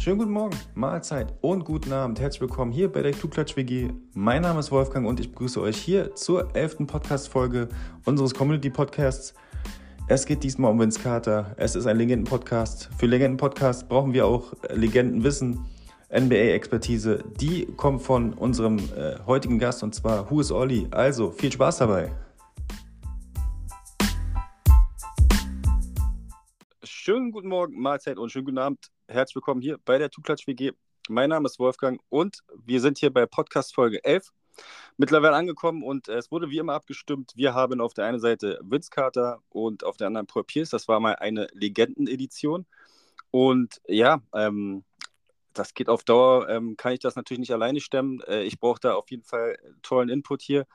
Schönen guten Morgen, Mahlzeit und guten Abend. Herzlich willkommen hier bei der Klugklatsch WG. Mein Name ist Wolfgang und ich begrüße euch hier zur elften Podcast-Folge unseres Community-Podcasts. Es geht diesmal um Vince Carter. Es ist ein Legenden-Podcast. Für Legenden-Podcast brauchen wir auch Legendenwissen, NBA-Expertise. Die kommt von unserem äh, heutigen Gast und zwar Who is Olli. Also viel Spaß dabei. Schönen guten Morgen, Mahlzeit und schönen guten Abend. Herzlich willkommen hier bei der Tuklatsch WG. Mein Name ist Wolfgang und wir sind hier bei Podcast Folge 11 mittlerweile angekommen und es wurde wie immer abgestimmt. Wir haben auf der einen Seite Vince Carter und auf der anderen Paul Pierce. Das war mal eine Legendenedition. Und ja, ähm, das geht auf Dauer, ähm, kann ich das natürlich nicht alleine stemmen. Äh, ich brauche da auf jeden Fall tollen Input hier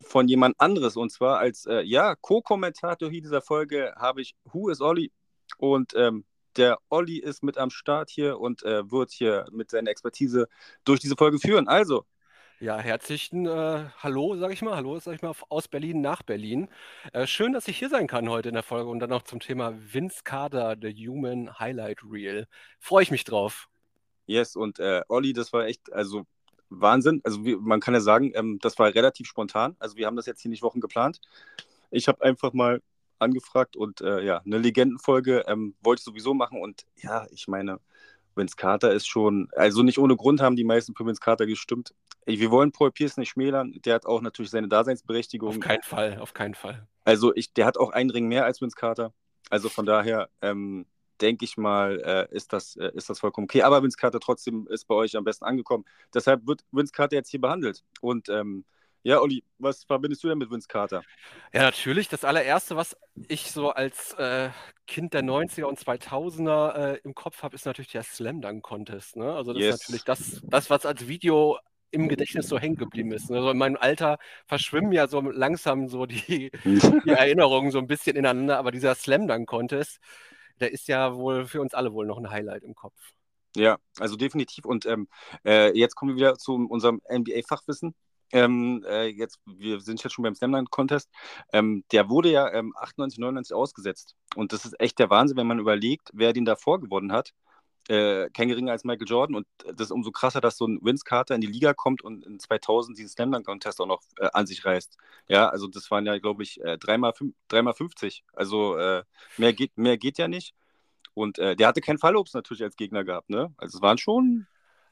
von jemand anderes. Und zwar als äh, ja, Co-Kommentator hier dieser Folge habe ich Who is Olli und ähm, der Olli ist mit am Start hier und äh, wird hier mit seiner Expertise durch diese Folge führen. Also. Ja, herzlichen äh, Hallo, sage ich mal. Hallo, sage ich mal, aus Berlin nach Berlin. Äh, schön, dass ich hier sein kann heute in der Folge und dann noch zum Thema Vince Carter, The Human Highlight Reel. Freue ich mich drauf. Yes, und äh, Olli, das war echt, also Wahnsinn. Also wie, man kann ja sagen, ähm, das war relativ spontan. Also wir haben das jetzt hier nicht Wochen geplant. Ich habe einfach mal angefragt und äh, ja, eine Legendenfolge ähm, wollte ich sowieso machen und ja, ich meine, Vince Carter ist schon, also nicht ohne Grund haben die meisten für Vince Carter gestimmt. Wir wollen Paul Pierce nicht schmälern, der hat auch natürlich seine Daseinsberechtigung. Auf keinen Fall, auf keinen Fall. Also ich, der hat auch einen Ring mehr als Vince Carter. Also von daher ähm, denke ich mal, äh, ist, das, äh, ist das vollkommen okay. Aber Vince Carter trotzdem ist bei euch am besten angekommen. Deshalb wird Vince Carter jetzt hier behandelt. Und ähm, ja, Olli, was verbindest du denn mit Vince Carter? Ja, natürlich. Das allererste, was ich so als äh, Kind der 90er und 2000er äh, im Kopf habe, ist natürlich der Slam Dunk Contest. Ne? Also das yes. ist natürlich das, das, was als Video im Gedächtnis so hängen geblieben ist. Also in meinem Alter verschwimmen ja so langsam so die, die Erinnerungen so ein bisschen ineinander, aber dieser Slam Dunk Contest, der ist ja wohl für uns alle wohl noch ein Highlight im Kopf. Ja, also definitiv. Und ähm, äh, jetzt kommen wir wieder zu unserem NBA-Fachwissen. Ähm, äh, jetzt, wir sind jetzt schon beim Slamline Contest. Ähm, der wurde ja ähm, 98, 99 ausgesetzt. Und das ist echt der Wahnsinn, wenn man überlegt, wer den davor gewonnen hat. Äh, kein geringer als Michael Jordan. Und das ist umso krasser, dass so ein Vince Carter in die Liga kommt und in 2000 diesen Slamline Contest auch noch äh, an sich reißt. Ja, also das waren ja, glaube ich, äh, dreimal, dreimal 50. Also äh, mehr, geht, mehr geht ja nicht. Und äh, der hatte keinen Fallobst natürlich als Gegner gehabt. Ne? Also es waren schon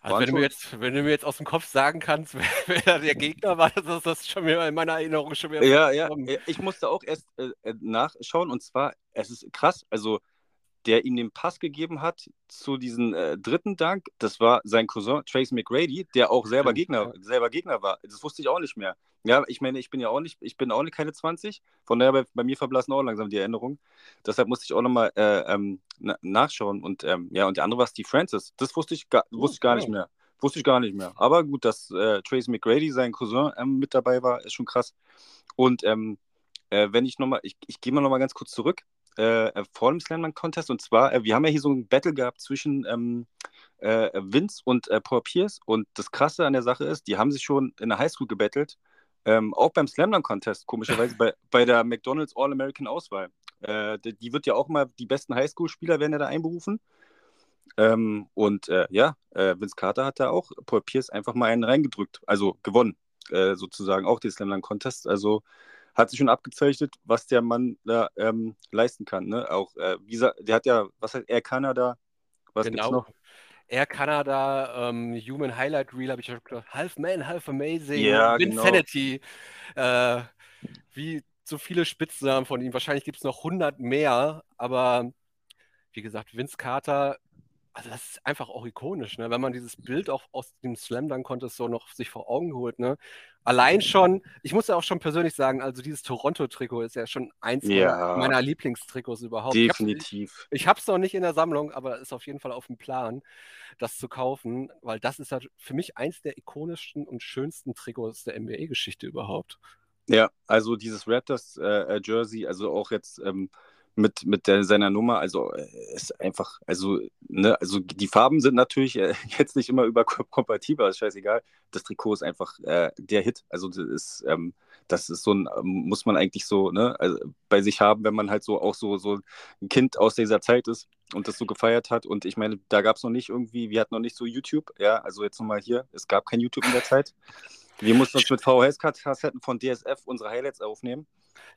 also wenn du, mir jetzt, wenn du mir jetzt aus dem Kopf sagen kannst, wer, wer der Gegner war, das ist das schon wieder in meiner Erinnerung schon wieder. Ja, ja, ich musste auch erst äh, äh, nachschauen und zwar, es ist krass, also der ihm den Pass gegeben hat zu diesem äh, dritten Dank, das war sein Cousin Trace McGrady, der auch selber Gegner, selber Gegner war. Das wusste ich auch nicht mehr. Ja, ich meine, ich bin ja auch nicht, ich bin auch nicht keine 20, von daher bei, bei mir verblassen auch langsam die Erinnerungen. Deshalb musste ich auch nochmal äh, ähm, na, nachschauen. Und ähm, ja, und der andere war Steve Francis. Das wusste ich, gar, wusste ich gar nicht mehr. Wusste ich gar nicht mehr. Aber gut, dass äh, Trace McGrady, sein Cousin, ähm, mit dabei war, ist schon krass. Und ähm, äh, wenn ich nochmal, ich, ich gehe mal nochmal ganz kurz zurück äh, vor dem Slamdunk Contest. Und zwar, äh, wir haben ja hier so ein Battle gehabt zwischen ähm, äh, Vince und äh, Paul Pierce. Und das Krasse an der Sache ist, die haben sich schon in der Highschool gebettelt. Ähm, auch beim Slamdunk Contest, komischerweise bei, bei der McDonalds All-American Auswahl. Äh, die, die, wird ja auch mal, die besten Highschool-Spieler werden ja da einberufen. Ähm, und äh, ja, Vince Carter hat da auch Paul Pierce einfach mal einen reingedrückt, also gewonnen, sozusagen auch den Slamdunk Contest. Also hat sich schon abgezeichnet, was der Mann da ähm, leisten kann. Ne? Auch, äh, wie der hat ja, was heißt Air Canada? Was genau. gibt's noch? Air Canada, ähm, Human Highlight Reel, habe ich schon gesagt, Half Man, Half Amazing, ja, Insanity. Genau. Äh, wie so viele Spitznamen von ihm. Wahrscheinlich gibt es noch 100 mehr, aber wie gesagt, Vince Carter also das ist einfach auch ikonisch, ne? wenn man dieses Bild auch aus dem Slam Dunk Contest so noch sich vor Augen holt. Ne? Allein schon, ich muss ja auch schon persönlich sagen, also dieses Toronto-Trikot ist ja schon eins ja, meiner Lieblingstrikots überhaupt. Definitiv. Ich habe es noch nicht in der Sammlung, aber ist auf jeden Fall auf dem Plan, das zu kaufen, weil das ist halt für mich eins der ikonischsten und schönsten Trikots der NBA-Geschichte überhaupt. Ja, also dieses Raptors-Jersey, äh, also auch jetzt ähm, mit, mit der, seiner Nummer. Also äh, ist einfach, also, ne, also die Farben sind natürlich äh, jetzt nicht immer überkompatibel, ist scheißegal. Das Trikot ist einfach äh, der Hit. Also das ist, ähm, das ist so ein, ähm, muss man eigentlich so ne, also bei sich haben, wenn man halt so auch so, so ein Kind aus dieser Zeit ist. und das so gefeiert hat. Und ich meine, da gab es noch nicht irgendwie, wir hatten noch nicht so YouTube, ja, also jetzt nochmal hier, es gab kein YouTube in der Zeit. Wir mussten uns mit VHS-Kassetten von DSF unsere Highlights aufnehmen.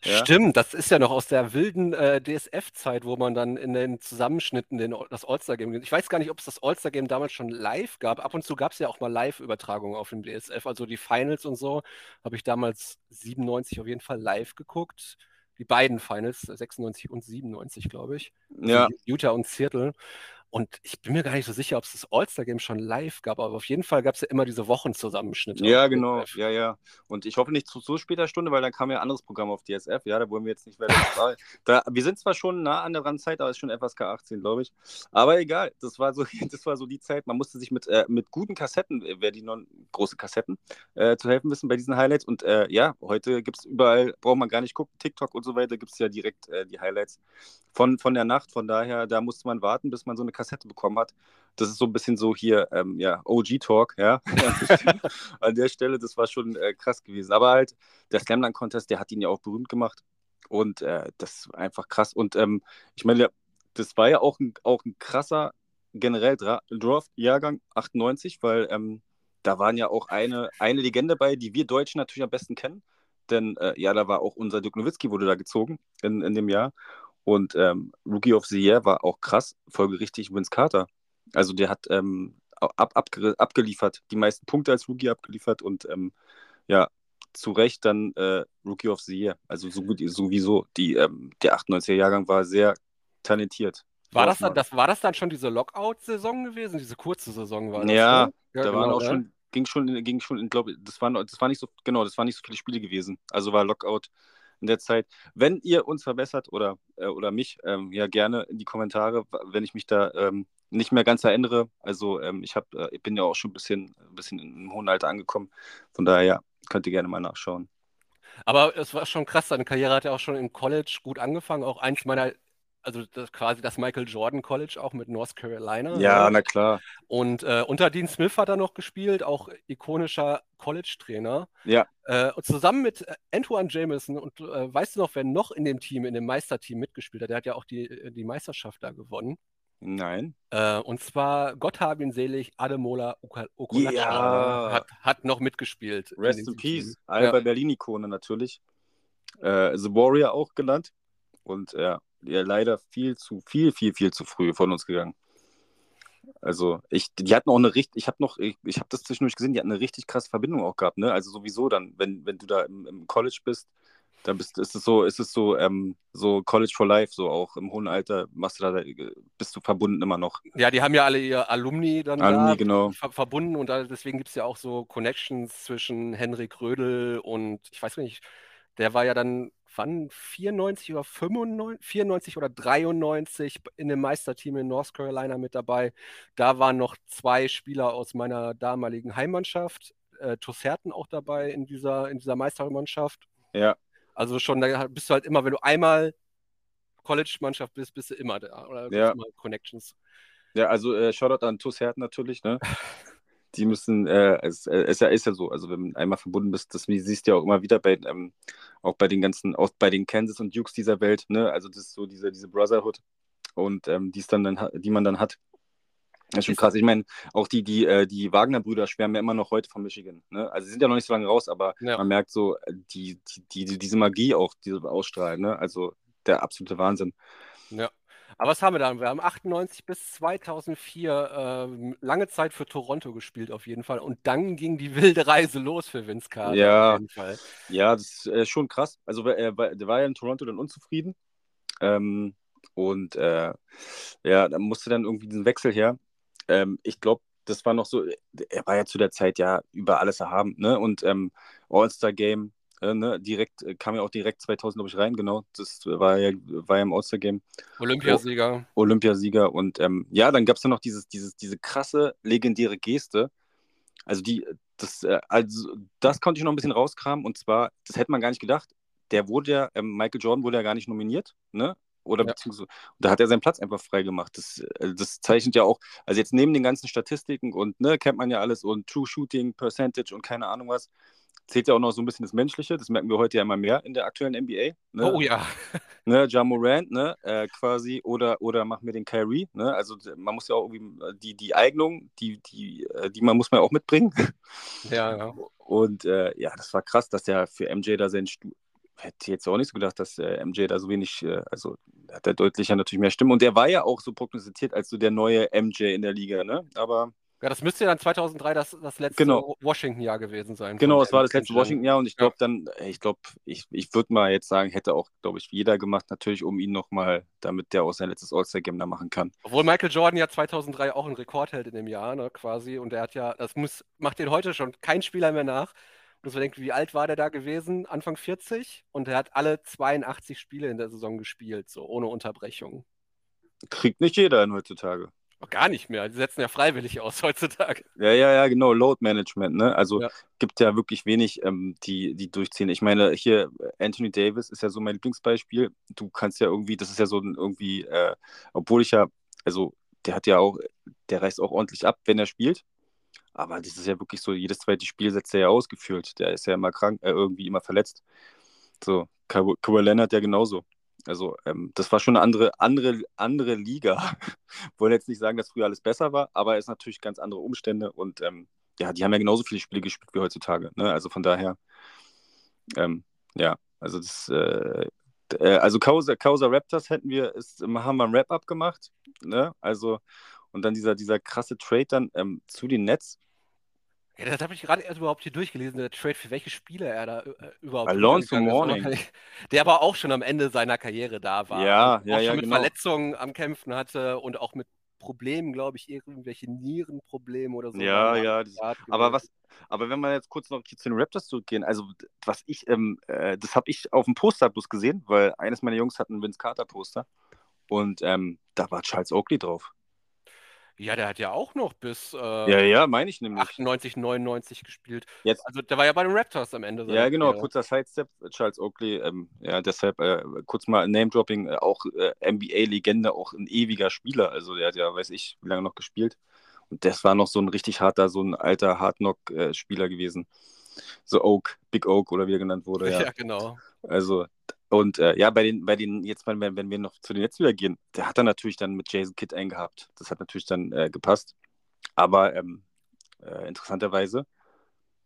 Ja. Stimmt, das ist ja noch aus der wilden äh, DSF-Zeit, wo man dann in den Zusammenschnitten den, das All-Star-Game. Ich weiß gar nicht, ob es das All-Star-Game damals schon live gab. Ab und zu gab es ja auch mal Live-Übertragungen auf dem DSF. Also die Finals und so habe ich damals 97 auf jeden Fall live geguckt. Die beiden Finals, 96 und 97, glaube ich. Ja. Utah und Seattle. Und ich bin mir gar nicht so sicher, ob es das All-Star-Game schon live gab, aber auf jeden Fall gab es ja immer diese Wochenzusammenschnitte. Ja, genau. Ja, ja. Und ich hoffe nicht zu so später Stunde, weil dann kam ja ein anderes Programm auf DSF. Ja, da wollen wir jetzt nicht weiter. da, wir sind zwar schon nah an der Randzeit, aber es ist schon FSK 18, glaube ich. Aber egal, das war so, das war so die Zeit. Man musste sich mit, äh, mit guten Kassetten, äh, wer die non große Kassetten, äh, zu helfen wissen bei diesen Highlights. Und äh, ja, heute gibt es überall, braucht man gar nicht gucken, TikTok und so weiter, gibt es ja direkt äh, die Highlights von, von der Nacht. Von daher, da musste man warten, bis man so eine Kassette bekommen hat. Das ist so ein bisschen so hier, ähm, ja, OG-Talk, ja. An der Stelle, das war schon äh, krass gewesen. Aber halt, der Slamdunk-Contest, der hat ihn ja auch berühmt gemacht. Und äh, das ist einfach krass. Und ähm, ich meine, das war ja auch ein, auch ein krasser generell Draft-Jahrgang 98, weil ähm, da waren ja auch eine, eine Legende bei, die wir Deutschen natürlich am besten kennen. Denn äh, ja, da war auch unser Dirk Nowitzki wurde da gezogen in, in dem Jahr. Und ähm, Rookie of the Year war auch krass, folgerichtig Vince Carter. Also der hat ähm, ab, ab, abgeliefert, die meisten Punkte als Rookie abgeliefert und ähm, ja, zu Recht dann äh, Rookie of the Year. Also so gut, sowieso. Die, ähm, der 98er-Jahrgang war sehr talentiert. War das, dann, das, war das dann schon diese Lockout-Saison gewesen? Diese kurze Saison war das? Ja, ne? ja da genau, waren auch ja. schon, ging schon, ging schon glaube das waren, das war nicht so, genau, das waren nicht so viele Spiele gewesen. Also war Lockout in der Zeit. Wenn ihr uns verbessert oder, äh, oder mich, ähm, ja gerne in die Kommentare, wenn ich mich da ähm, nicht mehr ganz erinnere. Also ähm, ich, hab, äh, ich bin ja auch schon ein bisschen, ein bisschen im hohen Alter angekommen. Von daher ja, könnt ihr gerne mal nachschauen. Aber es war schon krass, seine Karriere hat ja auch schon im College gut angefangen. Auch eins meiner also das, quasi das Michael Jordan College auch mit North Carolina. Ja, ja. na klar. Und äh, unter Dean Smith hat er noch gespielt, auch ikonischer College-Trainer. Ja. Äh, und zusammen mit äh, Antoine Jameson und äh, weißt du noch, wer noch in dem Team, in dem Meisterteam mitgespielt hat? Der hat ja auch die, äh, die Meisterschaft da gewonnen. Nein. Äh, und zwar, Gott habe ihn selig, Ademola Okolacha ja. hat, hat noch mitgespielt. Rest in, in Peace. Alba ja. Berlin-Ikone natürlich. The Warrior auch genannt. Und ja, ja leider viel zu, viel, viel, viel zu früh von uns gegangen. Also ich, die hatten auch eine richtig, ich habe noch, ich, ich habe das zwischendurch gesehen, die hatten eine richtig krasse Verbindung auch gehabt, ne? Also sowieso dann, wenn, wenn du da im, im College bist, dann bist, ist es so, ist es so, ähm, so College for Life, so auch im hohen Alter machst du da, bist du verbunden immer noch. Ja, die haben ja alle ihr Alumni dann Alumni, da genau. ver verbunden und da, deswegen gibt es ja auch so Connections zwischen Henrik Rödel und ich weiß nicht, der war ja dann wann 94 oder 95, 94 oder 93 in dem Meisterteam in North Carolina mit dabei. Da waren noch zwei Spieler aus meiner damaligen Heimmannschaft, äh, Tosserten auch dabei in dieser, in dieser Meistermannschaft. Ja. Also schon, da bist du halt immer, wenn du einmal College-Mannschaft bist, bist du immer da. Oder ja. Connections. Ja, also äh, Shoutout an Tosserten natürlich, ne? die müssen, äh, es äh, ist, ja, ist ja so, also wenn du einmal verbunden bist, das siehst du ja auch immer wieder bei, ähm, auch bei den ganzen, auch bei den Kansas und Dukes dieser Welt, ne, also das ist so diese, diese Brotherhood und ähm, die, dann, dann, die man dann hat. Das ist schon krass. Ich meine, auch die, die, äh, die Wagner-Brüder schwärmen ja immer noch heute von Michigan. Ne? Also sie sind ja noch nicht so lange raus, aber ja. man merkt so, die, die, die, diese Magie auch, diese ausstrahlen. Ne? Also der absolute Wahnsinn. Ja. Aber was haben wir da? Wir haben 98 bis 2004 äh, lange Zeit für Toronto gespielt, auf jeden Fall. Und dann ging die wilde Reise los für Vince Carter. Ja, auf jeden Fall. ja das ist äh, schon krass. Also, er war, der war ja in Toronto dann unzufrieden. Ähm, und äh, ja, da musste dann irgendwie diesen Wechsel her. Ähm, ich glaube, das war noch so, er war ja zu der Zeit ja über alles erhaben. Ne? Und ähm, All-Star-Game, äh, ne, direkt, äh, kam ja auch direkt 2000, glaube ich, rein, genau. Das war ja, war ja im All-Star-Game. Olympiasieger. O Olympiasieger. Und ähm, ja, dann gab es ja noch dieses, dieses, diese krasse, legendäre Geste. Also die, das, äh, also das konnte ich noch ein bisschen rauskramen. Und zwar, das hätte man gar nicht gedacht. Der wurde ja, ähm, Michael Jordan wurde ja gar nicht nominiert, ne? Oder ja. beziehungsweise, da hat er seinen Platz einfach frei gemacht. Das, äh, das zeichnet ja auch, also jetzt neben den ganzen Statistiken und ne, kennt man ja alles und True Shooting, Percentage und keine Ahnung was, zählt ja auch noch so ein bisschen das Menschliche. Das merken wir heute ja immer mehr in der aktuellen NBA. Ne? Oh ja. ne, Ja Morant, ne, äh, quasi, oder, oder mach mir den Kyrie, ne, also man muss ja auch irgendwie äh, die, die Eignung, die, die, äh, die man muss man auch mitbringen. Ja, ja. Und äh, ja, das war krass, dass der für MJ da sein Stu hätte jetzt auch nicht so gedacht, dass äh, MJ da so wenig, äh, also hat er deutlicher natürlich mehr Stimmen und der war ja auch so prognostiziert als so der neue MJ in der Liga, ne, aber ja, das müsste ja dann 2003 das, das letzte Genau. Washington-Jahr gewesen sein. Genau, es war das letzte. Washington-Jahr und ich Ja. glaube dann, äh, ich glaube, ich, ich würde mal jetzt sagen, hätte auch, glaube ich, jeder gemacht, natürlich, um ihn nochmal, damit der auch sein letztes All-Star-Game da machen kann. Obwohl Michael Jordan ja 2003 auch ein Rekord hält in dem Jahr, ne, quasi. Und er hat ja, das muss, macht den heute schon kein Spieler mehr nach. Und man denkt, wie alt war der da gewesen? Anfang 40? Und er hat alle 82 Spiele in der Saison gespielt, so ohne Unterbrechung. Kriegt nicht jeder heutzutage. Auch gar nicht mehr. Die setzen ja freiwillig aus heutzutage. Ja, ja, ja, genau, Load Management, ne? Also Ja. gibt ja wirklich wenig, ähm, die, die durchziehen. Ich meine, hier äh, Anthony Davis ist ja so mein Lieblingsbeispiel. Du kannst ja irgendwie, das ist ja so ein irgendwie, äh, obwohl ich ja, also der hat ja auch, der reißt auch ordentlich ab, wenn er spielt. Aber das ist ja wirklich so, jedes zweite Spiel setzt er ja ausgeführt. Der ist ja immer krank, äh, irgendwie immer verletzt. So, Kawhi Kawhi Leonard ja genauso. Also, ähm, das war schon eine andere, andere, andere Liga. Wollte jetzt nicht sagen, dass früher alles besser war, aber es ist natürlich ganz andere Umstände und ähm, ja, die haben ja genauso viele Spiele gespielt wie heutzutage. Ne? Also von daher, ähm, ja, also das, äh, äh, also Causa, Causa Raptors hätten wir, ist, haben wir ein Wrap-Up gemacht, ne? Also, und dann dieser, dieser krasse Trade dann ähm, zu den Nets. Ja, das habe ich gerade erst überhaupt hier durchgelesen, der Trade, für welche Spieler er da äh, überhaupt Alonso ist. Mourning. Der aber auch schon am Ende seiner Karriere da war. Ja, Und ja, auch ja, schon mit genau. Verletzungen am Kämpfen hatte und auch mit Problemen, glaube ich, irgendwelche Nierenprobleme oder so. Ja, ja, das- Aber was, aber wenn wir jetzt kurz noch zu den Raptors zurückgehen, also was ich, ähm, äh, das habe ich auf dem Poster bloß gesehen, weil eines meiner Jungs hat ein Vince Carter Poster und ähm, da war Charles Oakley drauf. Ja, der hat ja auch noch bis äh, Ja, ja, meine ich nämlich. 98, 99 gespielt. Jetzt, Also der war ja bei den Raptors am Ende. ja, genau, Karriere. kurzer Sidestep, Charles Oakley, ähm, ja, deshalb äh, kurz mal Name-Dropping, äh, auch äh, NBA-Legende, auch ein ewiger Spieler, also der hat ja, weiß ich, wie lange noch gespielt und das war noch so ein richtig harter, so ein alter Hardknock-Spieler gewesen. So Oak, Big Oak oder wie er genannt wurde, ja. Ja, genau. Also, und äh, ja, bei den, bei den, jetzt, wenn, wenn wir noch zu den Netzen wieder gehen, der hat dann natürlich dann mit Jason Kidd eingehabt. Das hat natürlich dann äh, gepasst. Aber ähm, äh, interessanterweise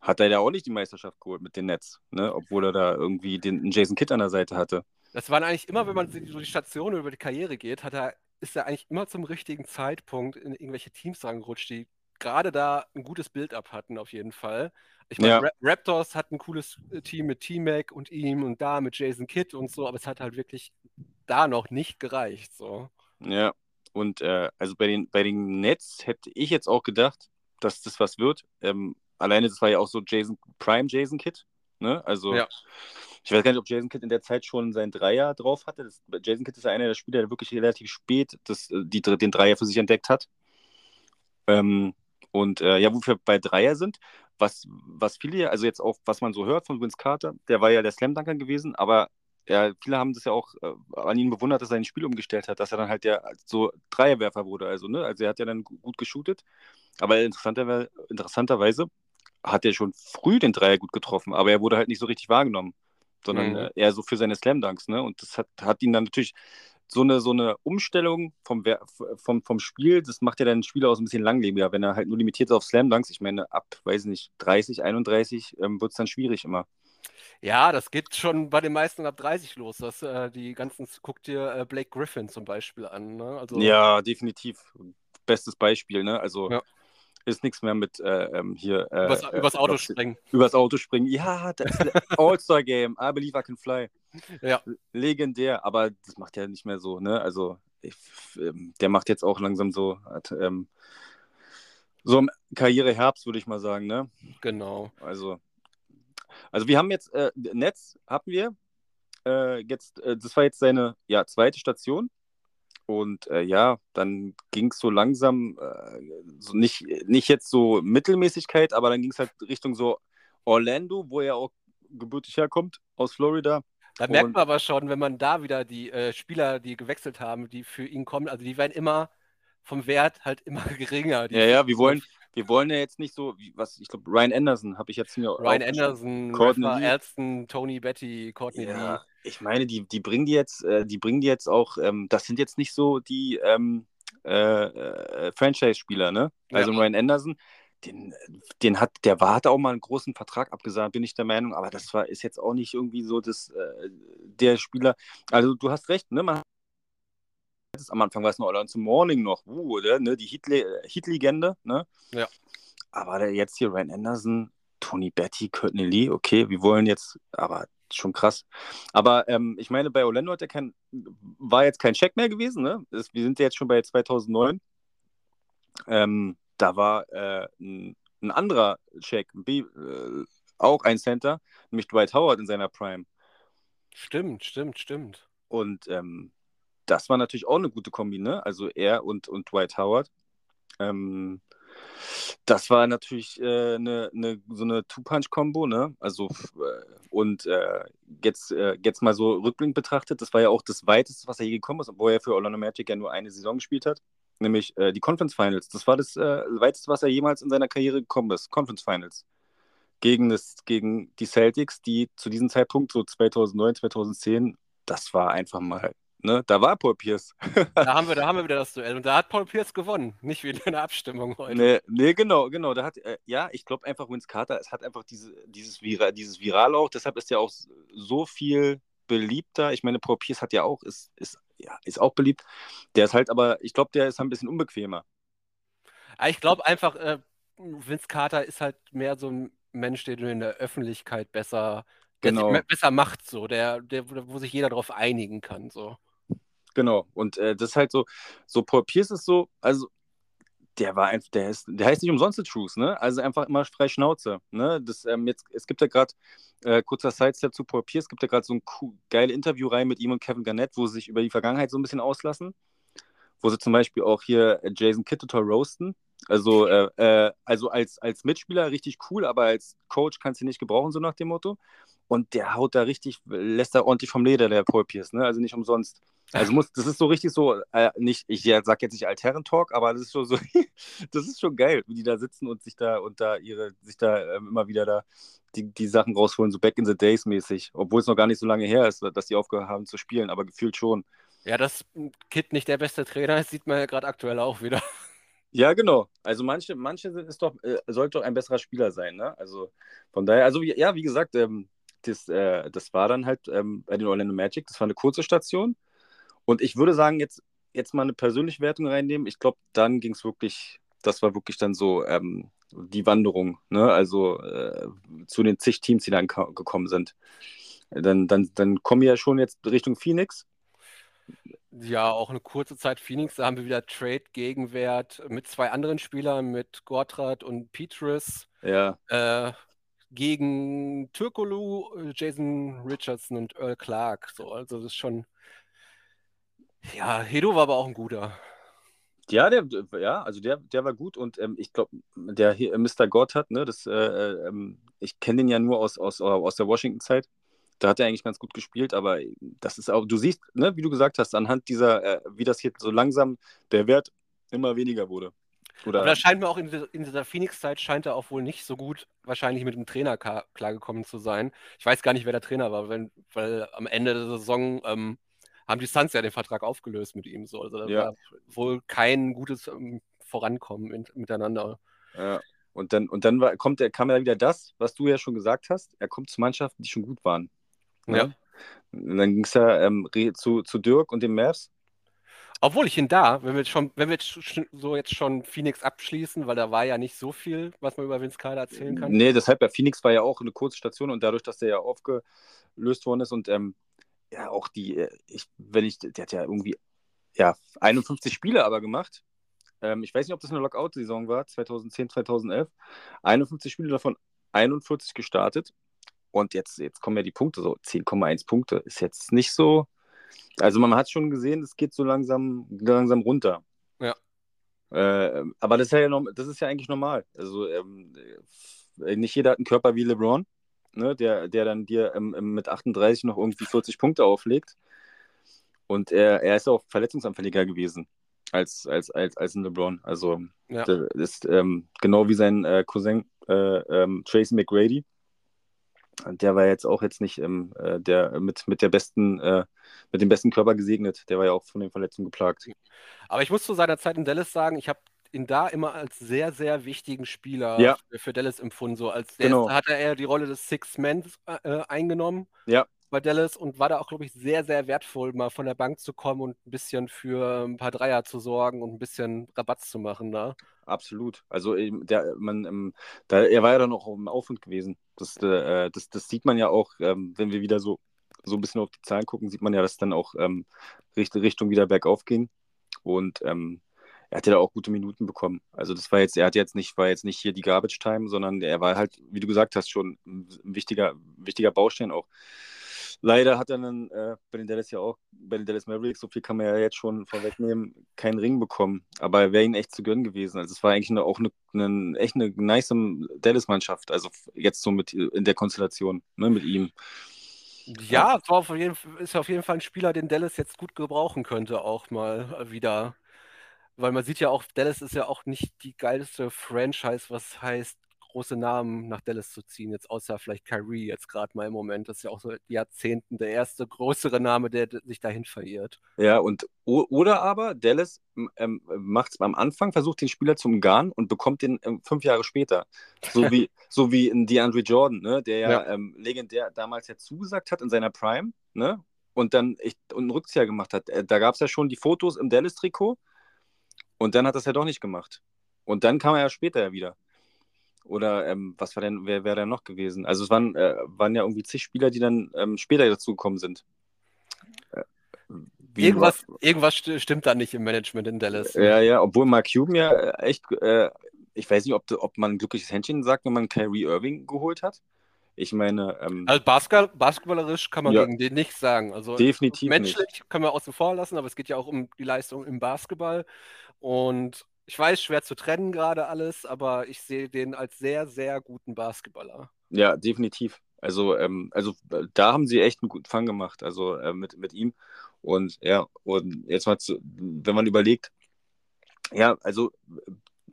hat er ja auch nicht die Meisterschaft geholt mit den Nets, ne? obwohl er da irgendwie den Jason Kidd an der Seite hatte. Das waren eigentlich immer, wenn man so die Stationen über die Karriere geht, hat er, ist er eigentlich immer zum richtigen Zeitpunkt in irgendwelche Teams rangerutscht, die gerade da ein gutes Bild-up hatten, auf jeden Fall. Ich meine, Ja. Ra Raptors hat ein cooles äh, Team mit T-Mac und ihm und da mit Jason Kidd und so, aber es hat halt wirklich da noch nicht gereicht. So. Ja, und äh, also bei den, bei den Nets hätte ich jetzt auch gedacht, dass das was wird. Ähm, alleine, das war ja auch so Jason, Prime Jason Kidd. Ne? Also, Ja. ich weiß gar nicht, ob Jason Kidd in der Zeit schon sein Dreier drauf hatte. Das, Jason Kidd ist ja einer der Spieler, der wirklich relativ spät das, äh, die, den Dreier für sich entdeckt hat. Ähm, und äh, ja, wo wir bei Dreier sind, was, was viele, also jetzt auch, was man so hört von Vince Carter, der war ja der Slam-Dunker gewesen, aber ja, viele haben das ja auch äh, an ihm bewundert, dass er sein Spiel umgestellt hat, dass er dann halt der so Dreierwerfer wurde. Also, ne? Also er hat ja dann gu- gut geshootet. Aber interessanter, interessanterweise hat er schon früh den Dreier gut getroffen, aber er wurde halt nicht so richtig wahrgenommen, sondern Mhm. äh, eher so für seine Slam-Dunks, ne? Und das hat, hat ihn dann natürlich so eine, so eine Umstellung vom, vom, vom Spiel, das macht ja dann den Spieler auch so ein bisschen langlebiger, wenn er halt nur limitiert ist auf Slam-Dunks. Ich meine, ab, weiß nicht, 30, 31 ähm, wird es dann schwierig immer. Ja, das geht schon bei den meisten ab 30 los. Das, äh, die ganzen, guck dir äh, Blake Griffin zum Beispiel an. Ne? Also, Ja, definitiv. Bestes Beispiel, ne? Also Ja. ist nichts mehr mit äh, ähm, hier. Äh, übers, äh, übers Auto glaub- springen. Übers Auto springen. Ja, das All-Star-Game. I believe I can fly. Ja. Legendär, aber das macht ja nicht mehr so, ne? Also ich, ähm, der macht jetzt auch langsam so, hat, ähm, so im Karriereherbst, würde ich mal sagen, ne? Genau. Also, also wir haben jetzt, äh, Netz hatten wir. Äh, jetzt, äh, das war jetzt seine ja, zweite Station. Und äh, ja, dann ging es so langsam, äh, so nicht, nicht jetzt so Mittelmäßigkeit, aber dann ging es halt Richtung so Orlando, wo er auch gebürtig herkommt, aus Florida. Da merkt man aber schon, wenn man da wieder die äh, Spieler, die gewechselt haben, die für ihn kommen, also die werden immer vom Wert halt immer geringer. Ja, ja, wir wollen, wir wollen ja jetzt nicht so, wie, was, ich glaube, Ryan Anderson habe ich jetzt mir Ryan Anderson, Courtney Alston, Tony Betty, Courtney ja, Lee. Ich meine, die, die bringen die jetzt, äh, die bringen die jetzt auch, ähm, das sind jetzt nicht so die ähm, äh, äh, Franchise-Spieler, ne? Also ja. Ryan Anderson, den, den hat, der war, hat auch mal einen großen Vertrag abgesagt, bin ich der Meinung, aber das war, ist jetzt auch nicht irgendwie so das, äh, der Spieler. Also du hast recht, ne? Man am Anfang war es noch Alonso Morning noch, uh, oder, ne? Die Hit-Legende, ne? Ja. Aber jetzt hier Ryan Anderson, Tony Betty, Courtney Lee, okay, wir wollen jetzt, aber schon krass. Aber ähm, ich meine, bei Orlando hat er kein, war jetzt kein Check mehr gewesen, ne? wir sind jetzt schon bei 2009. Ähm, da war äh, ein, ein, anderer Check, ein B, äh, auch ein Center, nämlich Dwight Howard in seiner Prime. Stimmt, stimmt, stimmt. Und ähm, das war natürlich auch eine gute Kombi, ne? Also er und, und Dwight Howard. Ähm, das war natürlich äh, eine, eine, so eine Two-Punch-Kombo, ne? Also, äh, und äh, jetzt, äh, jetzt mal so rückblickend betrachtet, das war ja auch das weiteste, was er je gekommen ist, obwohl er für Orlando Magic ja nur eine Saison gespielt hat, nämlich äh, die Conference Finals. Das war das äh, weiteste, was er jemals in seiner Karriere gekommen ist, Conference Finals. Gegen, das, gegen die Celtics, die zu diesem Zeitpunkt, so 2009, 2010, das war einfach mal Ne? Da war Paul Pierce. da, haben wir, da haben wir wieder das Duell. Und da hat Paul Pierce gewonnen, nicht wie in der Abstimmung heute. Nee, nee genau, genau. Da hat, äh, ja, ich glaube einfach, Vince Carter, es hat einfach diese, dieses, Vira, dieses Viral auch, deshalb ist ja auch so viel beliebter. Ich meine, Paul Pierce hat ja auch, ist, ist, ja, ist auch beliebt. Der ist halt aber, ich glaube, der ist ein bisschen unbequemer. Ich glaube einfach, äh, Vince Carter ist halt mehr so ein Mensch, der du in der Öffentlichkeit besser, genau. besser macht, so, der, der, wo sich jeder darauf einigen kann. So. Genau. Und äh, das ist halt so, so Paul Pierce ist so, also der war einfach, der ist, der heißt nicht umsonst The Truth, ne? Also einfach immer frei Schnauze. Ne? Das, ähm, jetzt, es gibt ja gerade, äh, kurzer Sidestep zu Paul Pierce, gibt ja gerade so ein cool, geile Interviewreihe mit ihm und Kevin Garnett, wo sie sich über die Vergangenheit so ein bisschen auslassen. Wo sie zum Beispiel auch hier Jason Kidd total roasten. Also, äh, äh, also als, als Mitspieler richtig cool, aber als Coach kannst du ihn nicht gebrauchen, so nach dem Motto. Und der haut da richtig, lässt da ordentlich vom Leder, der Paul Pierce, ne? Also nicht umsonst. Also muss, das ist so richtig so, äh, nicht, ich sag jetzt nicht Altherren-Talk, aber das ist schon so, das ist schon geil, wie die da sitzen und sich da und da ihre, sich da ähm, immer wieder da die, die Sachen rausholen, so back in the days mäßig, obwohl es noch gar nicht so lange her ist, dass die aufgehört haben zu spielen, aber gefühlt schon. Ja, dass Kid nicht der beste Trainer ist, sieht man ja gerade aktuell auch wieder. Ja, genau. Also manche, manche sind, ist doch, äh, sollte doch ein besserer Spieler sein, ne? Also von daher, also ja, wie gesagt, ähm, das, äh, das war dann halt ähm, bei den Orlando Magic, das war eine kurze Station. Und ich würde sagen, jetzt, jetzt mal eine persönliche Wertung reinnehmen. Ich glaube, dann ging es wirklich, das war wirklich dann so ähm, die Wanderung, ne? also äh, zu den zig Teams, die dann gekommen sind. Dann, dann, dann kommen wir ja schon jetzt Richtung Phoenix. Ja, auch eine kurze Zeit Phoenix. Da haben wir wieder Trade-Gegenwert mit zwei anderen Spielern, mit Gortrat und Petrus. Ja. Äh, gegen Türkolu, Jason Richardson und Earl Clark. So, also das ist schon ja, Hedo war aber auch ein guter. Ja, der, ja, also der, der war gut und ähm, ich glaube, der hier, äh, Mr. Gotthard, ne, das, äh, ähm, ich kenne den ja nur aus, aus, aus der Washington-Zeit. Da hat er eigentlich ganz gut gespielt, aber das ist auch, du siehst, ne, wie du gesagt hast, anhand dieser, äh, wie das hier so langsam der Wert immer weniger wurde. Oder aber da scheint mir auch in dieser, dieser Phoenix-Zeit scheint er auch wohl nicht so gut wahrscheinlich mit dem Trainer klargekommen zu sein. Ich weiß gar nicht, wer der Trainer war, wenn, weil am Ende der Saison ähm, haben die Suns ja den Vertrag aufgelöst mit ihm. So. Also da ja. war wohl kein gutes ähm, Vorankommen in, miteinander. Ja. Und dann, und dann war, kommt er, kam ja wieder das, was du ja schon gesagt hast. Er kommt zu Mannschaften, die schon gut waren. Ne? Ja. Und dann ging es ja ähm, zu, zu Dirk und den Mavs. Obwohl ich ihn da, wenn wir schon, wenn wir jetzt so jetzt schon Phoenix abschließen, weil da war ja nicht so viel, was man über Vince Carter erzählen kann. Nee, deshalb, ja, Phoenix war ja auch eine kurze Station und dadurch, dass der ja aufgelöst worden ist und ähm, ja, auch die, äh, ich, wenn ich, der hat ja irgendwie, ja, 51 Spiele aber gemacht. Ähm, ich weiß nicht, ob das eine Lockout-Saison war, 2010, 2011. 51 Spiele davon 41 gestartet. Und jetzt, jetzt kommen ja die Punkte, so 10,1 Punkte. Ist jetzt nicht so. Also man hat schon gesehen, es geht so langsam, langsam runter. Ja. Äh, aber das ist ja, das ist ja eigentlich normal. Also ähm, äh, nicht jeder hat einen Körper wie LeBron ne, der, der dann dir ähm, mit 38 noch irgendwie 40 Punkte auflegt. Und er, er ist auch verletzungsanfälliger gewesen. als, als, als, als ein LeBron. Also ja. ist ähm, genau wie sein äh, Cousin äh, ähm, Tracy McGrady. Der war jetzt auch jetzt nicht ähm, äh, der mit, mit der besten, äh, mit dem besten Körper gesegnet. Der war ja auch von den Verletzungen geplagt. Aber ich muss zu seiner Zeit in Dallas sagen, ich habe ihn da immer als sehr, sehr wichtigen Spieler ja. für, für, Dallas empfunden. So als der genau. hat er eher die Rolle des Six Men äh, eingenommen. Ja bei Dallas und war da auch, glaube ich, sehr, sehr wertvoll, mal von der Bank zu kommen und ein bisschen für ein paar Dreier zu sorgen und ein bisschen Rabatz zu machen da. Absolut. Also der, man, ähm, da, er war ja dann auch im Aufwind gewesen. Das, äh, das, das sieht man ja auch, ähm, wenn wir wieder so, so ein bisschen auf die Zahlen gucken, sieht man ja, dass dann auch ähm, Richtung wieder bergauf ging. Und ähm, er hat ja da auch gute Minuten bekommen. Also das war jetzt, er hat jetzt nicht, war jetzt nicht hier die Garbage Time, sondern er war halt, wie du gesagt hast, schon ein wichtiger, wichtiger Baustein auch Leider hat er dann äh, bei den Dallas ja auch, bei den Dallas Mavericks, so viel kann man ja jetzt schon vorwegnehmen, keinen Ring bekommen. Aber er wäre ihm echt zu gönnen gewesen. Also es war eigentlich eine, auch eine, eine, echt eine nice Dallas-Mannschaft. Also jetzt so mit in der Konstellation ne, mit ihm. Ja, es war auf jeden, ist auf jeden Fall ein Spieler, den Dallas jetzt gut gebrauchen könnte, auch mal wieder. Weil man sieht ja auch, Dallas ist ja auch nicht die geilste Franchise, was heißt große Namen nach Dallas zu ziehen, jetzt außer vielleicht Kyrie jetzt gerade mal im Moment. Das ist ja auch so Jahrzehnten der erste größere Name, der sich dahin verirrt. Ja, und oder aber Dallas ähm, macht es am Anfang, versucht den Spieler zu umgarnen und bekommt den ähm, fünf Jahre später. So wie, so wie in DeAndre Jordan, ne, der ja, ja. Ähm, legendär damals ja zugesagt hat in seiner Prime, ne? Und dann echt einen Rückzieher gemacht hat. Äh, da gab es ja schon die Fotos im Dallas-Trikot und dann hat das ja doch nicht gemacht. Und dann kam er ja später ja wieder. Oder ähm, was war denn, wer wäre denn noch gewesen? Also es waren, äh, waren ja irgendwie zig Spieler, die dann ähm, später dazugekommen sind. Äh, irgendwas, irgendwas stimmt da nicht im Management in Dallas. Ja, ja, obwohl Mark Cuban ja äh, echt, äh, ich weiß nicht, ob, ob man ein glückliches Händchen sagt, wenn man Kyrie Irving geholt hat. Ich meine. Ähm, also Basketball, basketballerisch kann man ja, gegen den nichts sagen. Also definitiv. Menschlich nicht. können wir außen vor lassen, aber es geht ja auch um die Leistung im Basketball. Und ich weiß, schwer zu trennen gerade alles, aber ich sehe den als sehr, sehr guten Basketballer. Ja, definitiv. Also, ähm, also äh, da haben sie echt einen guten Fang gemacht, also äh, mit, mit ihm. Und ja, und jetzt mal, zu, wenn man überlegt, ja, also